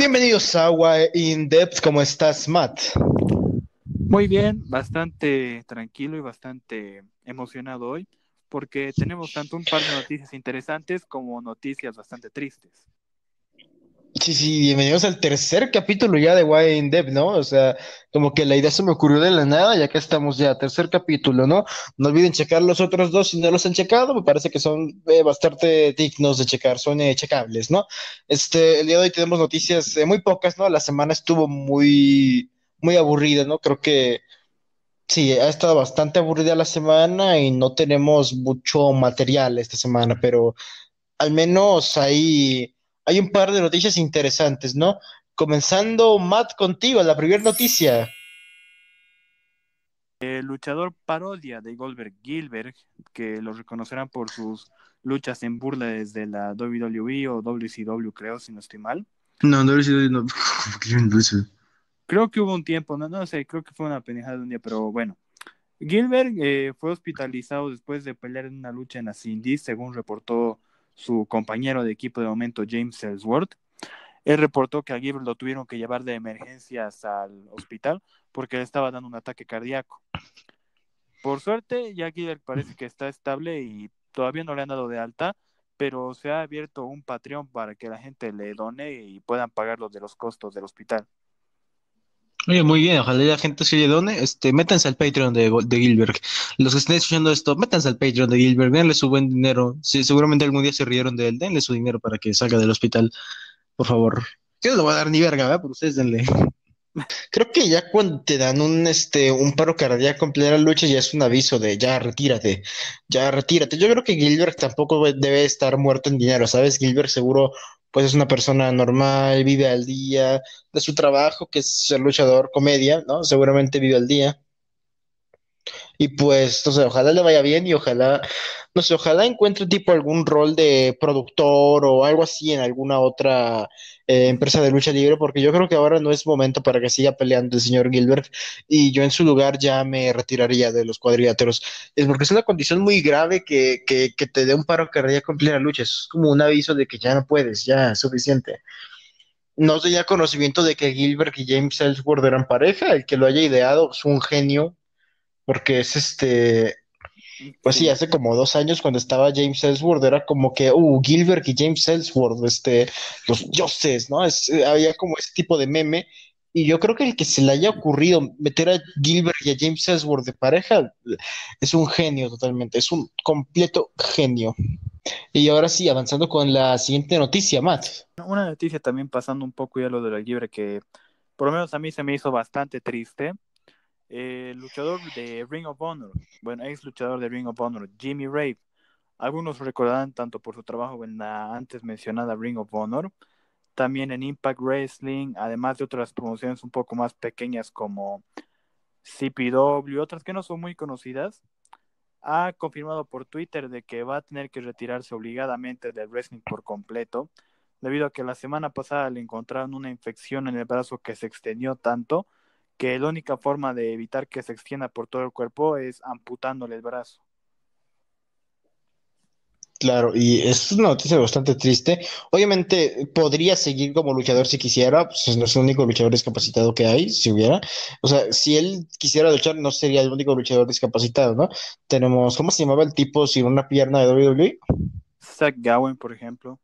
Bienvenidos a Agua In Depth, ¿cómo estás, Matt? Muy bien, bastante tranquilo y bastante emocionado hoy, porque tenemos tanto un par de noticias interesantes como noticias bastante tristes. Sí, sí, bienvenidos al tercer capítulo ya de Why in Depth, ¿no? O sea, como que la idea se me ocurrió de la nada, ya que estamos ya, tercer capítulo, ¿no? No olviden checar los otros dos si no los han checado, me parece que son eh, bastante dignos de checar, son eh, checables, ¿no? Este, el día de hoy tenemos noticias eh, muy pocas, ¿no? La semana estuvo muy, muy aburrida, ¿no? Creo que sí, ha estado bastante aburrida la semana y no tenemos mucho material esta semana, pero al menos ahí hay un par de noticias interesantes, ¿no? Comenzando, Matt, contigo, la primera noticia. El luchador parodia de Goldberg Gilbert, que lo reconocerán por sus luchas en burla desde la WWE o WCW, creo, si no estoy mal. No, WCW no. creo que hubo un tiempo, no, no sé, creo que fue una pendejada de un día, pero bueno. Gilbert eh, fue hospitalizado después de pelear en una lucha en las Indies, según reportó su compañero de equipo de momento, James Ellsworth. Él reportó que a Gilbert lo tuvieron que llevar de emergencias al hospital porque le estaba dando un ataque cardíaco. Por suerte, ya parece que está estable y todavía no le han dado de alta, pero se ha abierto un Patreon para que la gente le done y puedan pagar los de los costos del hospital. Oye, muy bien, ojalá la gente se le done, este, métanse al Patreon de, de Gilbert. Los que estén escuchando esto, métanse al Patreon de Gilbert, denle su buen dinero. Seguramente algún día se rieron de él, denle su dinero para que salga del hospital, por favor. Yo no lo voy a dar ni verga, ¿verdad? Pero ustedes denle. Creo que ya cuando te dan un, este, un paro cardíaco en plena lucha ya es un aviso de ya retírate, ya retírate. Yo creo que Gilbert tampoco debe estar muerto en dinero, ¿sabes? Gilbert seguro pues es una persona normal, vive al día de su trabajo, que es ser luchador comedia, ¿no? Seguramente vive al día. Y pues, no sé, ojalá le vaya bien y ojalá, no sé, ojalá encuentre tipo algún rol de productor o algo así en alguna otra eh, empresa de lucha libre, porque yo creo que ahora no es momento para que siga peleando el señor Gilbert y yo en su lugar ya me retiraría de los cuadriláteros. Es porque es una condición muy grave que, que, que te dé un paro cardíaco en plena lucha. Es como un aviso de que ya no puedes, ya es suficiente no tenía conocimiento de que Gilbert y James Ellsworth eran pareja, el que lo haya ideado es un genio porque es este, pues sí, hace como dos años cuando estaba James Ellsworth, era como que, uh, Gilbert y James Ellsworth, este, los dioses, ¿no? Es, había como ese tipo de meme, y yo creo que el que se le haya ocurrido meter a Gilbert y a James Ellsworth de pareja es un genio totalmente, es un completo genio. Y ahora sí, avanzando con la siguiente noticia, Matt. Una noticia también pasando un poco ya lo de la Gilbert que por lo menos a mí se me hizo bastante triste el luchador de Ring of Honor, bueno, ex luchador de Ring of Honor, Jimmy Rave. Algunos recordarán tanto por su trabajo en la antes mencionada Ring of Honor, también en Impact Wrestling, además de otras promociones un poco más pequeñas como CPW, otras que no son muy conocidas, ha confirmado por Twitter de que va a tener que retirarse obligadamente del wrestling por completo, debido a que la semana pasada le encontraron una infección en el brazo que se extendió tanto que la única forma de evitar que se extienda por todo el cuerpo es amputándole el brazo. Claro, y es una noticia bastante triste. Obviamente podría seguir como luchador si quisiera, pues no es el único luchador discapacitado que hay, si hubiera. O sea, si él quisiera luchar, no sería el único luchador discapacitado, ¿no? Tenemos, ¿cómo se llamaba el tipo sin una pierna de WWE? Zach Gowen, por ejemplo.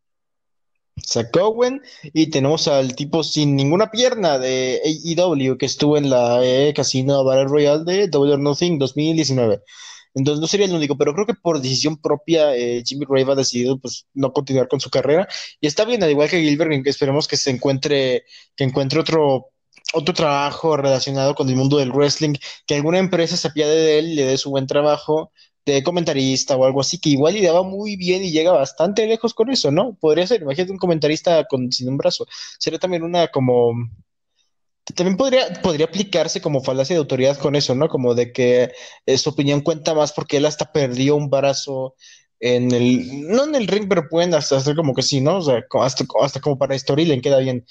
Owen y tenemos al tipo sin ninguna pierna de AEW que estuvo en la eh, Casino Battle Royale de Double Nothing 2019. Entonces no sería el único, pero creo que por decisión propia eh, Jimmy Rave ha decidido pues no continuar con su carrera y está bien, al igual que Gilbert, que esperemos que se encuentre, que encuentre otro otro trabajo relacionado con el mundo del wrestling, que alguna empresa se apiade de él y le dé su buen trabajo de comentarista o algo así, que igual ideaba muy bien y llega bastante lejos con eso, ¿no? Podría ser, imagínate un comentarista con, sin un brazo. Sería también una como... También podría, podría aplicarse como falacia de autoridad con eso, ¿no? Como de que eh, su opinión cuenta más porque él hasta perdió un brazo en el... No en el ring, pero pueden hasta hacer como que sí, ¿no? O sea, hasta, hasta como para le queda bien.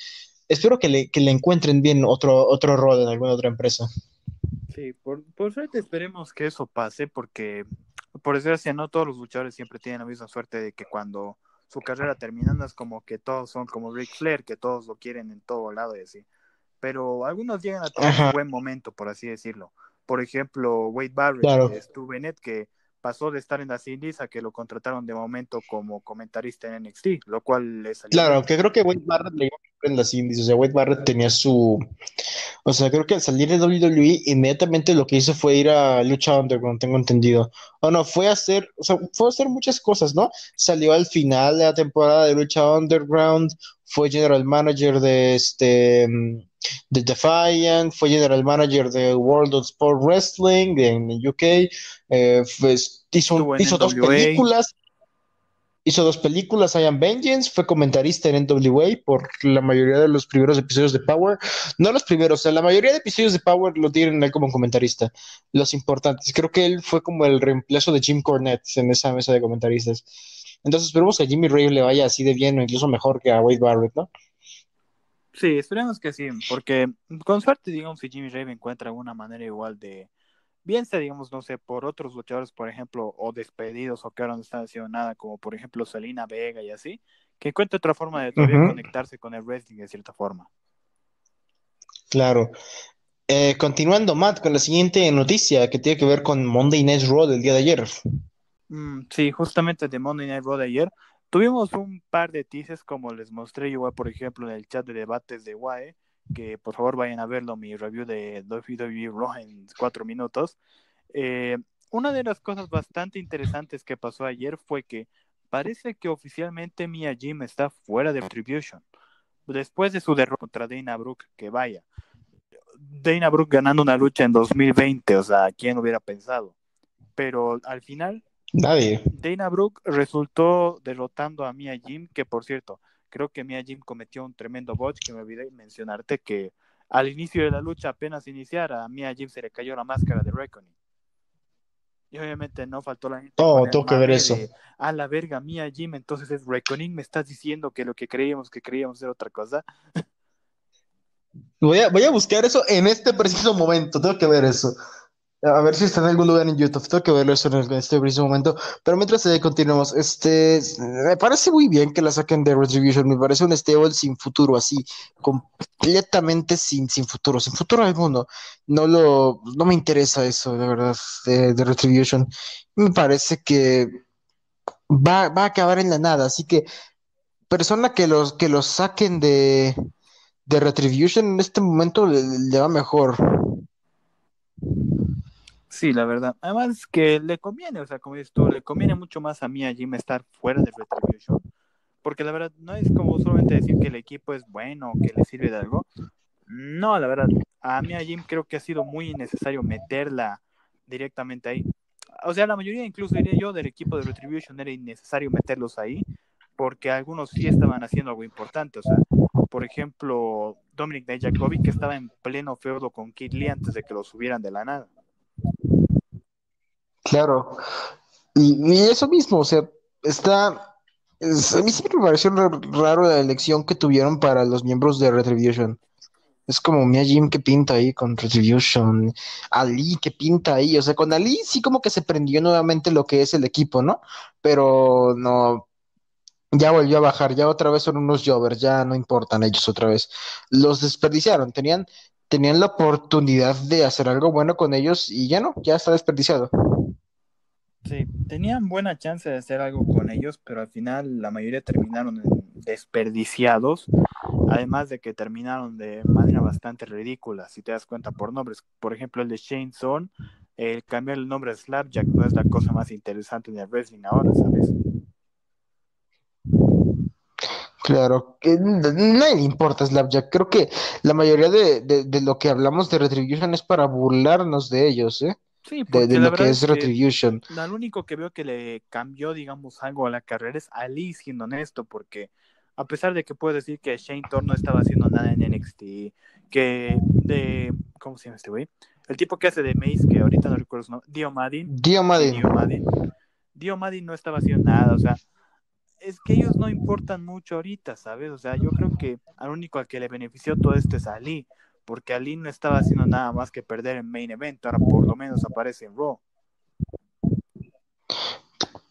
Espero que le, que le encuentren bien otro, otro rol en alguna otra empresa. Sí, por, por suerte esperemos que eso pase, porque por desgracia no todos los luchadores siempre tienen la misma suerte de que cuando su carrera terminando es como que todos son como Ric Flair, que todos lo quieren en todo lado y así. Pero algunos llegan a tener un buen momento, por así decirlo. Por ejemplo, Wade Barrett, claro. Stu Bennett, que pasó de estar en las Indies a que lo contrataron de momento como comentarista en NXT, lo cual le salió. Claro, que creo que Wade Barrett le en las Indies, o sea, Wade Barrett tenía su. O sea, creo que al salir de WWE, inmediatamente lo que hizo fue ir a Lucha Underground, tengo entendido. O no, fue a hacer, o sea, fue a hacer muchas cosas, ¿no? Salió al final de la temporada de Lucha Underground, fue general manager de este de Defiant, fue general manager de World of Sport Wrestling en UK, eh, hizo, hizo dos películas, hizo dos películas, I Am Vengeance, fue comentarista en NWA por la mayoría de los primeros episodios de Power, no los primeros, o sea, la mayoría de episodios de Power lo tienen él como comentarista, los importantes, creo que él fue como el reemplazo de Jim Cornette en esa mesa de comentaristas. Entonces esperemos que a Jimmy Ray le vaya así de bien o incluso mejor que a Wade Barrett, ¿no? Sí, esperemos que sí, porque con suerte, digamos, si Jimmy Ray encuentra alguna manera igual de, bien sea, digamos, no sé, por otros luchadores, por ejemplo, o despedidos o que ahora no están haciendo nada, como por ejemplo Selina Vega y así, que encuentre otra forma de todavía conectarse con el wrestling de cierta forma. Claro. Eh, continuando, Matt, con la siguiente noticia que tiene que ver con Monday Night Raw del día de ayer. Mm, sí, justamente de Monday Night Raw de ayer Tuvimos un par de teases, como les mostré igual, por ejemplo, en el chat de debates de WAE, que por favor vayan a verlo, mi review de WWE Raw en cuatro minutos. Eh, una de las cosas bastante interesantes que pasó ayer fue que parece que oficialmente Mia Jim está fuera de Retribution. Después de su derrota contra Dana Brooke, que vaya. Dana Brooke ganando una lucha en 2020, o sea, ¿quién hubiera pensado? Pero al final Nadie. Dana Brooke resultó derrotando a Mia Jim, que por cierto, creo que Mia Jim cometió un tremendo botch, que me olvidé mencionarte que al inicio de la lucha, apenas iniciara, a Mia Jim se le cayó la máscara de Reckoning. Y obviamente no faltó la gente. Oh, tengo que ver eso. a la verga, Mia Jim, entonces es Reckoning, me estás diciendo que lo que creíamos que creíamos era otra cosa. Voy a, voy a buscar eso en este preciso momento, tengo que ver eso. A ver si está en algún lugar en YouTube. Tengo que verlo eso en este preciso momento. Pero mientras eh, continuemos, este, me parece muy bien que la saquen de Retribution. Me parece un stable sin futuro, así, completamente sin, sin futuro, sin futuro alguno. No lo, no me interesa eso, de verdad, de, Retribution. Me parece que va, va, a acabar en la nada. Así que, persona que los, que los saquen de, de Retribution en este momento le va mejor. Sí, la verdad. Además que le conviene, o sea, como dices tú, le conviene mucho más a mí a Jim estar fuera de Retribution. Porque la verdad no es como solamente decir que el equipo es bueno o que le sirve de algo. No, la verdad, a mí a Jim creo que ha sido muy innecesario meterla directamente ahí. O sea, la mayoría, incluso diría yo, del equipo de Retribution era innecesario meterlos ahí, porque algunos sí estaban haciendo algo importante. O sea, por ejemplo, Dominic Dijakovic, que estaba en pleno feudo con Kid Lee antes de que lo subieran de la nada. Claro. Y, eso mismo, o sea, está. a mí siempre me pareció raro la elección que tuvieron para los miembros de Retribution. Es como Mia Jim que pinta ahí con Retribution, Ali que pinta ahí, o sea, con Ali sí como que se prendió nuevamente lo que es el equipo, ¿no? Pero no, ya volvió a bajar, ya otra vez son unos jovers, ya no importan ellos otra vez. Los desperdiciaron, tenían, tenían la oportunidad de hacer algo bueno con ellos y ya no, ya está desperdiciado. Sí, tenían buena chance de hacer algo con ellos, pero al final la mayoría terminaron desperdiciados, además de que terminaron de manera bastante ridícula, si te das cuenta por nombres. Por ejemplo, el de Shane Son, el cambiar el nombre a Slapjack no es la cosa más interesante en el wrestling ahora, ¿sabes? Claro, que nadie le importa Slapjack. Creo que la mayoría de, de lo que hablamos de Retribution es para burlarnos de ellos, ¿eh? Sí, porque de, lo que es Retribution. lo único que veo que le cambió, digamos, algo a la carrera es Ali, siendo honesto, porque a pesar de que puedo decir que Shane Thorne no estaba haciendo nada en NXT, que de. ¿Cómo se llama este güey? El tipo que hace de Mace, que ahorita no recuerdo su nombre, Dio Madden. Dio Madden. Dio Madden. Dio Madden no estaba haciendo nada, o sea, es que ellos no importan mucho ahorita, ¿sabes? O sea, yo creo que al único al que le benefició todo esto es Ali, porque Ali no estaba haciendo nada más que perder en main event, ahora por lo menos aparece en Raw.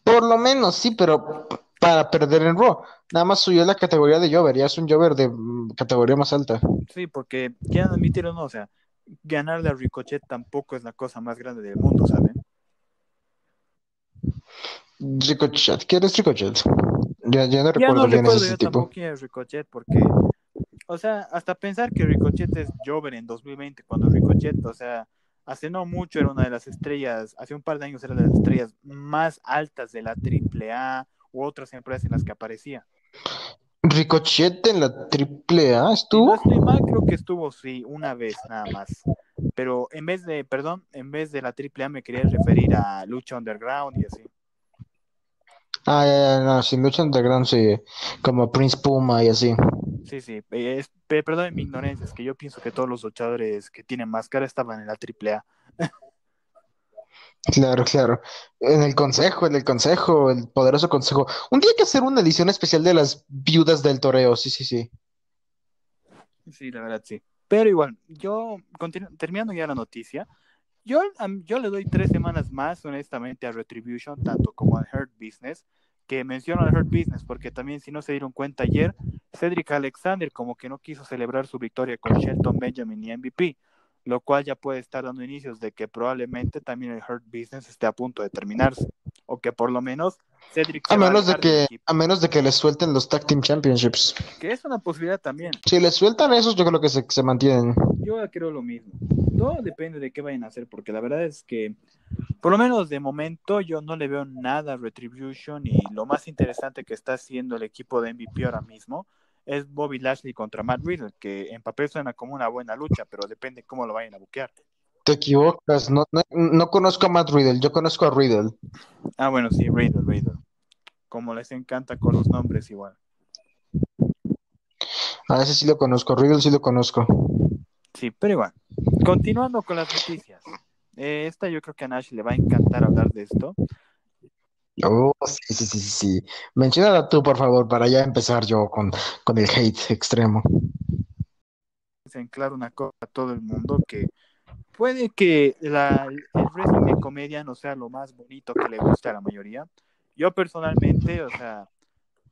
Por lo menos, sí, pero para perder en Raw. Nada más subió la categoría de Jover, ya es un Jover de mm, categoría más alta. Sí, porque quieran admitir o no, o sea, ganarle a Ricochet tampoco es la cosa más grande del mundo, ¿saben? Ricochet, ¿quién es Ricochet? Ya, ya no Ya recuerdo no bien recuerdo ese yo tipo. tampoco quién es Ricochet, porque, o sea, hasta pensar que Ricochet es Jover en 2020, cuando Ricochet, o sea, hace no mucho era una de las estrellas, hace un par de años era de las estrellas más altas de la AAA u otras empresas en las que aparecía. Ricochet en la triple A Si no estuvo. estoy mal, creo que estuvo, sí, una vez nada más. Pero en vez de, perdón, en vez de la AAA me quería referir a Lucha Underground y así. Ah, ya, ya, no, sin lucha underground, sí, como Prince Puma y así. Sí, sí, eh, es, pe- perdón mi ignorancia, es que yo pienso que todos los luchadores que tienen máscara estaban en la AAA. Claro, claro. En el consejo, en el consejo, el poderoso consejo. Un día hay que hacer una edición especial de las viudas del toreo, sí, sí, sí. Sí, la verdad, sí. Pero igual, yo, terminando ya la noticia, yo, yo le doy tres semanas más, honestamente, a Retribution, tanto como a Hurt Business, que menciono al Hurt Business, porque también, si no se dieron cuenta ayer, Cedric Alexander como que no quiso celebrar su victoria con Shelton Benjamin y MVP, lo cual ya puede estar dando inicios de que probablemente también el Hurt Business esté a punto de terminarse, o que por lo menos Cedric A menos de que, a menos de que les suelten los Tag Team Championships. que es una posibilidad también. Si les sueltan esos, yo creo que se, se mantienen. Yo creo lo mismo. Todo depende de qué vayan a hacer, porque la verdad es que, por lo menos de momento, yo no le veo nada a Retribution y lo más interesante que está haciendo el equipo de MVP ahora mismo es Bobby Lashley contra Matt Riddle, que en papel suena como una buena lucha, pero depende cómo lo vayan a buquear. Te equivocas, no, no, no conozco a Matt Riddle, yo conozco a Riddle. Ah, bueno, sí, Riddle, Riddle. Como les encanta con los nombres igual. A ese sí lo conozco, Riddle sí lo conozco. Sí, pero igual. Continuando con las noticias. Eh, esta yo creo que a Nash le va a encantar hablar de esto. Oh, sí, sí, sí, sí. Menciónala tú, por favor, para ya empezar yo con, con el hate extremo. en claro una cosa a todo el mundo que puede que la, el wrestling de comedia no sea lo más bonito que le guste a la mayoría. Yo personalmente, o sea,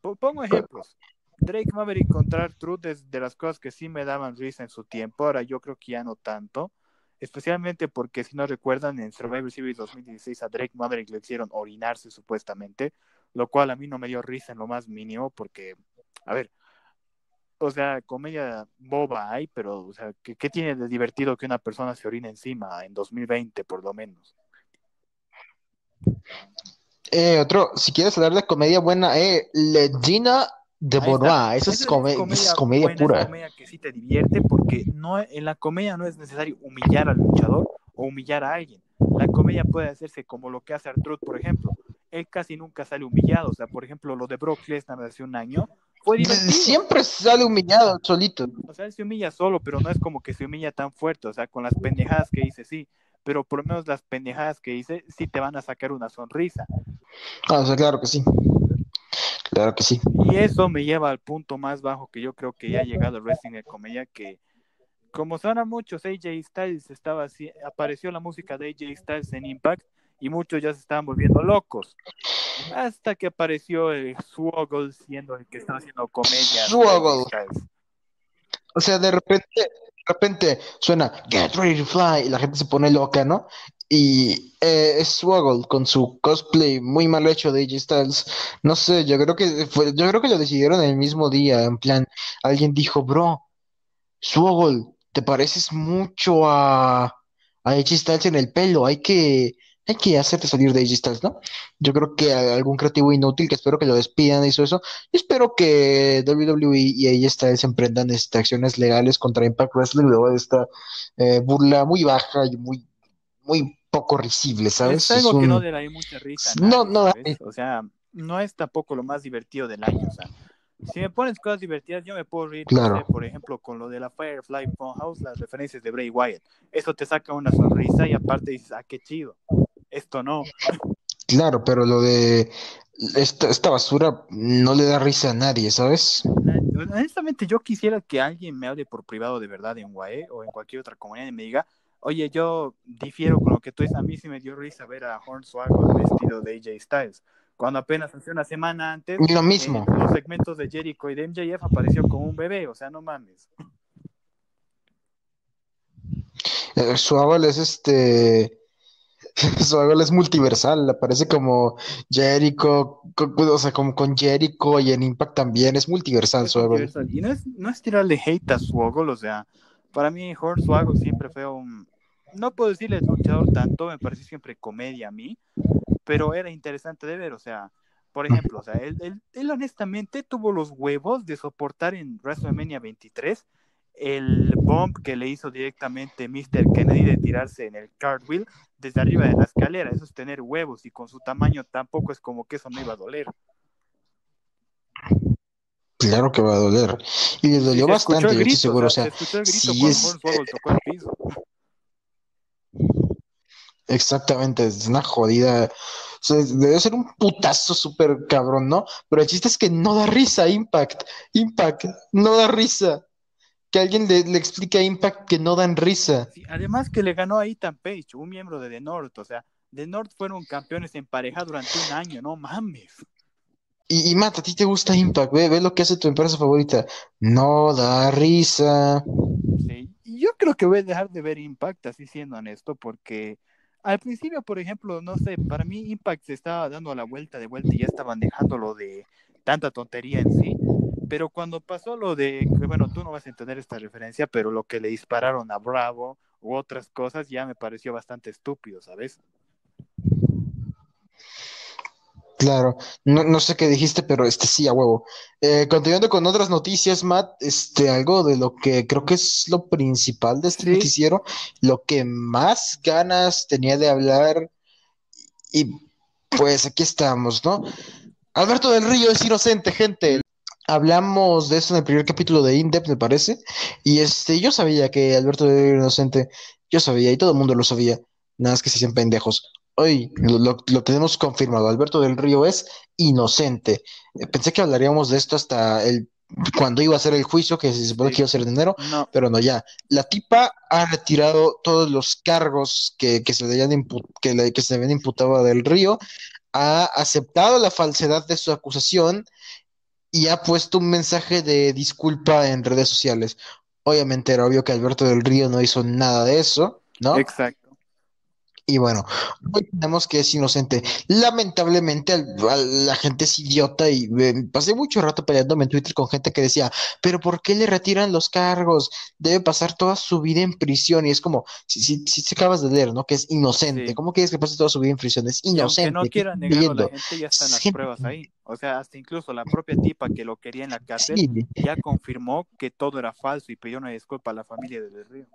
po- pongo ejemplos. Drake Maverick contra Truth es de las cosas que sí me daban risa en su tiempo, ahora yo creo que ya no tanto. Especialmente porque, si no recuerdan, en Survivor Series 2016 a Drake Maverick le hicieron orinarse supuestamente, lo cual a mí no me dio risa en lo más mínimo porque, a ver, o sea, comedia boba hay, pero, o sea, ¿qué, tiene de divertido que una persona se orine encima en 2020, por lo menos? Eh, otro, si quieres hablar de comedia buena, eh, Legina de. Bonois, esa es, comedia buena, pura. Es comedia que sí te divierte porque no, en la comedia no es necesario humillar al luchador o humillar a alguien. La comedia puede hacerse como lo que hace Artruth, por ejemplo. Él casi nunca sale humillado. O sea, por ejemplo, lo de Brock Lesnar hace un año fue divertido. Siempre sale humillado solito. O sea, él se humilla solo, pero no es como que se humilla tan fuerte. O sea, con las pendejadas que dice, sí. Pero por lo menos las pendejadas que dice, sí te van a sacar una sonrisa. Ah, o sea, claro que sí. Claro que sí. Y eso me lleva al punto más bajo que yo creo que ya ha llegado el wrestling de comedia, que como suena muchos AJ Styles, estaba así, apareció la música de AJ Styles en Impact y muchos ya se estaban volviendo locos. Hasta que apareció el Swoggle siendo el que estaba haciendo comedia. Swoggle. O sea, de repente, repente suena Get ready to fly y la gente se pone loca, ¿no? Y eh, Swoggle con su cosplay muy mal hecho de AJ Styles. No sé, yo creo que fue, yo creo que lo decidieron el mismo día. En plan, alguien dijo, bro, Swoggle, te pareces mucho a, a AJ Styles en el pelo. Hay que, hay que hacerte salir de Styles, ¿no? Yo creo que algún creativo inútil que espero que lo despidan hizo eso. Y espero que WWE y AJ emprendan este, acciones legales contra Impact Wrestling luego de esta eh, burla muy baja y muy, muy poco risible, ¿sabes? Es algo Es que no le da mucha risa. No, nadie, no da- ¿sabes? O sea, no es tampoco lo más divertido del año. O sea, si me pones cosas divertidas, yo me puedo reír, no Claro. sé, por ejemplo, con lo de la Firefly Funhouse, las referencias de Bray Wyatt. Eso te saca una sonrisa y aparte dices, ah, qué chido. Esto no. Claro, pero lo de esta, esta basura no le da risa a nadie, ¿sabes? Honestamente, yo quisiera que alguien me hable por privado de verdad en UAE o en cualquier otra comunidad y me diga, oye, yo difiero con lo que tú dices. A mí sí me dio risa ver a Hornswoggle vestido de AJ Styles. cuando apenas hace una semana antes, Lo mismo. en los segmentos de Jericho y de MJF apareció como un bebé, o sea, no mames. Eh, Su es este. Su abuelo es multiversal, aparece como Jericho, co- o sea, como con Jericho y en Impact también, es multiversal su universal. Y no es, no es tirarle hate a Swoggle, o sea, para mí Hornswoggle siempre fue un... No puedo decirle luchador tanto, me pareció siempre comedia a mí, pero era interesante de ver, o sea, por ejemplo, o sea, él, él, él honestamente tuvo los huevos de soportar en WrestleMania 23 el bomb que le hizo directamente Mr. Kennedy de tirarse en el cartwheel desde arriba de la escalera, eso es tener huevos y con su tamaño tampoco es como que eso no iba a doler. Claro que va a doler. Y le dolió bastante, yo estoy seguro. o sea, se el grito cuando es- tocó el piso. Exactamente, es una jodida. O sea, debe ser un putazo súper cabrón, ¿no? Pero el chiste es que no da risa, Impact. Impact, no da risa. Que alguien le, le explique a Impact que no dan risa. Sí, además que le ganó a Ethan Page, un miembro de The North, o sea, The North fueron campeones en pareja durante un año, no mames. Y, y Matt, a ti te gusta Impact, ve, ve lo que hace tu empresa favorita. No da risa. Sí, yo creo que voy a dejar de ver Impact, así siendo honesto, porque al principio, por ejemplo, no sé, para mí Impact se estaba dando la vuelta de vuelta y ya estaban dejándolo de tanta tontería en sí, pero cuando pasó lo de, que, bueno, tú no vas a entender esta referencia, pero lo que le dispararon a Bravo u otras cosas ya me pareció bastante estúpido, ¿sabes? Claro, no, no sé qué dijiste, pero este sí, a huevo. Eh, continuando con otras noticias, Matt, este, algo de lo que creo que es lo principal de este Sí. noticiero, lo que más ganas tenía de hablar, y pues aquí estamos, ¿no? Alberto del Río es inocente, gente. Hablamos de eso en el primer capítulo de Indep, me parece, y este, yo sabía que Alberto del Río era inocente, yo sabía, y todo el mundo lo sabía, nada más que se hacían pendejos. Hoy lo, lo- lo tenemos confirmado. Alberto del Río es inocente. Eh, Pensé que hablaríamos de esto hasta el cuando iba a ser el juicio, que se supone que iba a ser en enero, No, pero no ya. La tipa ha retirado todos los cargos que, que se le que, le- que se le habían imputado a Del Río, ha aceptado la falsedad de su acusación y ha puesto un mensaje de disculpa en redes sociales. Obviamente era obvio que Alberto del Río no hizo nada de eso, ¿no? exacto. Y bueno, hoy tenemos que es inocente. Lamentablemente, al- al- la gente es idiota y eh, pasé mucho rato peleándome en Twitter con gente que decía, pero ¿por qué le retiran los cargos? Debe pasar toda su vida en prisión. Y es como, si, si, si te acabas de leer, ¿no? Que es inocente. Sí. ¿Cómo quieres que pase toda su vida en prisión? Es inocente. no ¿qué quiera estás negarlo la gente, ya están las pruebas ahí. O sea, hasta incluso la propia tipa que lo quería en la cárcel Sí, ya confirmó que todo era falso y pidió una disculpa a la familia de Del Río.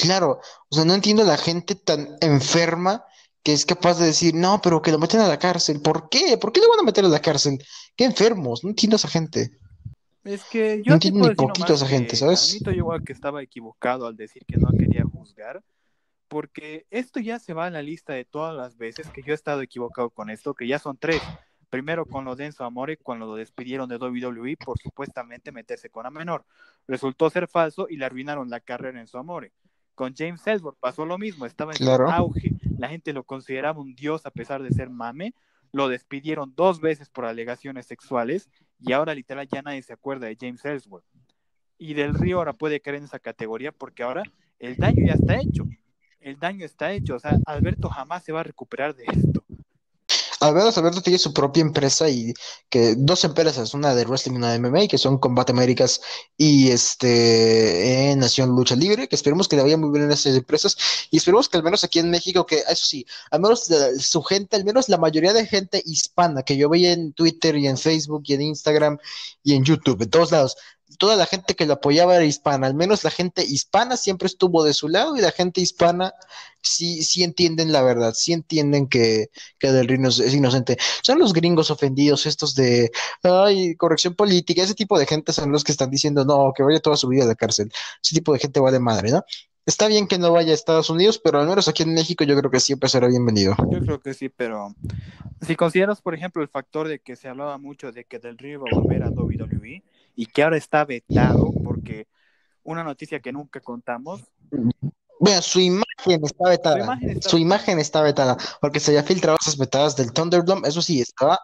Claro. O sea, no entiendo a la gente tan enferma que es capaz de decir, no, pero que lo meten a la cárcel. ¿Por qué? ¿Por qué lo van a meter a la cárcel? Qué enfermos. No entiendo a esa gente. Es que No yo te entiendo ni poquito a esa gente, ¿sabes? Yo igual que estaba equivocado al decir que no quería juzgar, porque esto ya se va a la lista de todas las veces que yo he estado equivocado con esto, que ya son tres. Primero con lo de Enzo Amore, cuando lo despidieron de WWE por supuestamente meterse con a menor. Resultó ser falso y le arruinaron la carrera en Enzo Amore. Con James Ellsworth pasó lo mismo, estaba en Claro. auge. La gente lo consideraba un dios a pesar de ser mame. Lo despidieron dos veces por alegaciones sexuales y ahora literal ya nadie se acuerda de James Ellsworth. Y Del Río ahora puede caer en esa categoría porque ahora el daño ya está hecho. El daño está hecho. O sea, Alberto jamás se va a recuperar de esto. Alberto, Alberto tiene su propia empresa y que dos empresas, una de wrestling y una de MMA, que son Combate Américas y este eh, Nación Lucha Libre, que esperemos que le vaya muy bien en esas empresas. Y esperemos que al menos aquí en México, que eso sí, al menos su gente, al menos la mayoría de gente hispana que yo veía en Twitter y en Facebook y en Instagram y en YouTube, en todos lados, toda la gente que lo apoyaba era hispana, al menos la gente hispana siempre estuvo de su lado y la gente hispana sí, sí entienden la verdad, sí entienden que, que Del Río es inocente. Son los gringos ofendidos estos de, ay, corrección política, ese tipo de gente son los que están diciendo, no, que vaya toda su vida a la cárcel. Ese tipo de gente vale madre, ¿no? Está bien que no vaya a Estados Unidos, pero al menos aquí en México yo creo que siempre será bienvenido. Yo creo que sí, pero si consideras, por ejemplo, el factor de que se hablaba mucho de que Del Río iba a volver a WWE y que ahora está vetado porque una noticia que nunca contamos, Bueno, su imagen está vetada. Su imagen está, su imagen está vetada. Porque se había filtrado esas vetadas del Thunderdome. Eso sí, estaba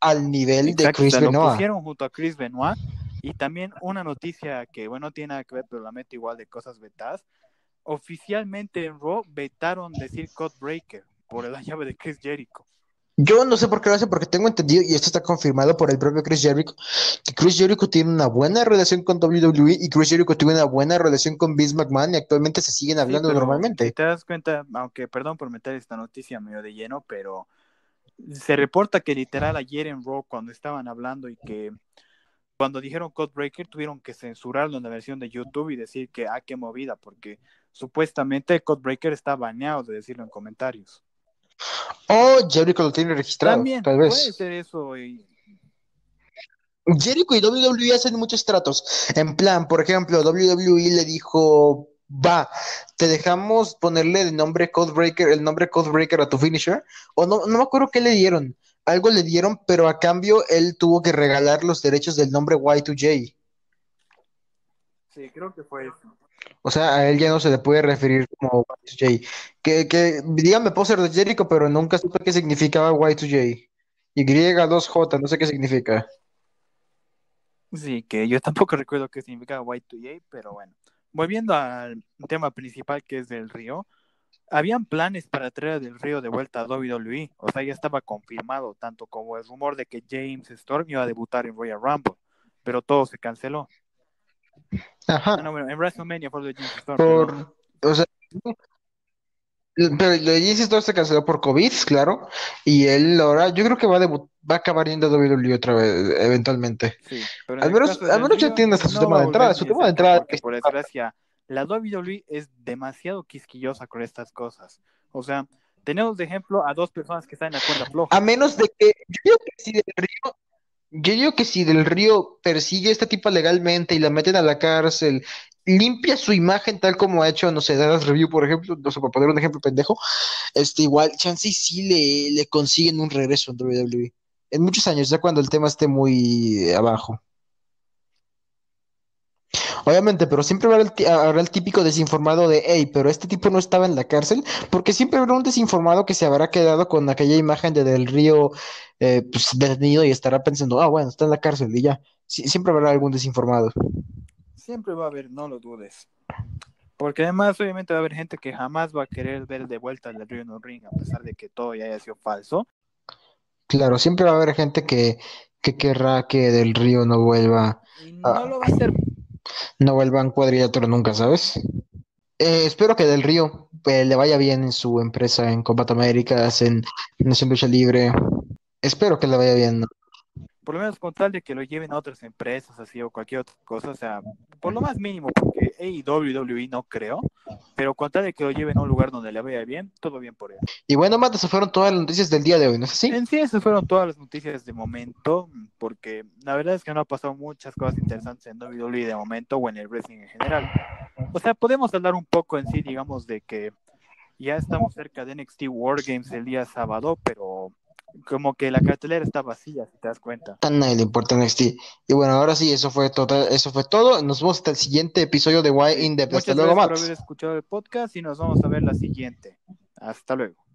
al nivel de Chris Benoit. Lo pusieron junto a Chris Benoit. Y también una noticia que, bueno, no tiene nada que ver, pero la meto igual de cosas vetadas. Oficialmente en Raw vetaron decir Breaker por la llave de Chris Jericho. Yo no sé por qué lo hace, porque tengo entendido, y esto está confirmado por el propio Chris Jericho, que Chris Jericho tiene una buena relación con WWE y Chris Jericho tiene una buena relación con Vince McMahon y actualmente se siguen hablando normalmente. Si te das cuenta, aunque perdón por meter esta noticia medio de lleno, pero se reporta que literal ayer en Raw cuando estaban hablando y que cuando dijeron Codebreaker tuvieron que censurarlo en la versión de YouTube y decir que ah, qué movida, porque supuestamente Codebreaker está baneado de decirlo en comentarios. Oh, Jericho lo tiene registrado. También tal vez. puede ser eso. Y... Jericho y WWE hacen muchos tratos. En plan, por ejemplo, WWE le dijo, va, te dejamos ponerle el nombre Codebreaker, el nombre Codebreaker a tu finisher. O no, no me acuerdo qué le dieron. Algo le dieron, pero a cambio él tuvo que regalar los derechos del nombre Y2J. Sí, creo que fue eso. O sea, a él ya no se le puede referir como Y2J. Que, que dígame de Jericho, pero nunca supe qué significaba Y2J. Y2J, no sé qué significa. Sí, que yo tampoco recuerdo qué significaba Y2J, pero bueno. Volviendo al tema principal que es del Río, habían planes para traer del Río de vuelta a WWE. O sea, ya estaba confirmado, tanto como el rumor de que James Storm iba a debutar en Royal Rumble, pero todo se canceló. Ajá. Ah, no, bueno, en WrestleMania fue lo de Storm. Por, o sea, pero lo de James Storm se canceló por COVID, claro. Y él ahora, yo creo que va a, va a acabar yendo a WWE otra vez, eventualmente. Sí, pero al menos, al menos ya tiene hasta su tema de entrada. Su tema de entrada. por desgracia, la WWE es demasiado quisquillosa con estas cosas. O sea, tenemos de ejemplo a dos personas que están en la cuerda floja. A menos de que, yo digo que si del Río, yo digo que si del Río persigue a esta tipa legalmente y la meten a la cárcel, limpia su imagen tal como ha hecho, no sé, Dallas Review, por ejemplo, no sé, para poner un ejemplo pendejo, este igual, chance sí le, le consiguen un regreso en WWE. En muchos años, ya cuando el tema esté muy abajo. Obviamente, pero siempre habrá el, el, típico desinformado de, hey, pero este tipo no estaba en la cárcel, porque siempre habrá un desinformado que se habrá quedado con aquella imagen de Del Río eh, pues, detenido y estará pensando, ah, bueno, está en la cárcel y ya. siempre habrá algún desinformado. Siempre va a haber, no lo dudes. Porque además, obviamente, va a haber gente que jamás va a querer ver de vuelta el Río en un ring, a pesar de que todo ya haya sido falso. Claro, siempre va a haber gente que, que querrá que Del Río no vuelva. Y no lo va a hacer no vuelvan cuadrilátero nunca, ¿sabes? Eh, espero que Del Río eh, le vaya bien en su empresa en Combat Américas, en Nación Lucha Libre. Espero que le vaya bien. Por lo menos con tal de que lo lleven a otras empresas así o cualquier otra cosa, o sea, por lo más mínimo, porque WWE no creo, pero con tal de que lo lleven a un lugar donde le vaya bien, todo bien por él. Y bueno, Matt, esas fueron todas las noticias del día de hoy, ¿no es así? En sí, esas fueron todas las noticias de momento, porque la verdad es que no ha pasado muchas cosas interesantes en WWE de momento o en el wrestling en general. O sea, podemos hablar un poco en sí, digamos, de que ya estamos cerca de NXT Wargames el día sábado, pero como que la cartelera está vacía, si te das cuenta. Tan nadie le importa NXT. Y bueno, ahora sí, eso fue todo. Eso fue todo. Nos vemos hasta el siguiente episodio de Why in the Hasta luego, gracias por haber escuchado el podcast y nos vamos a ver la siguiente. Hasta luego.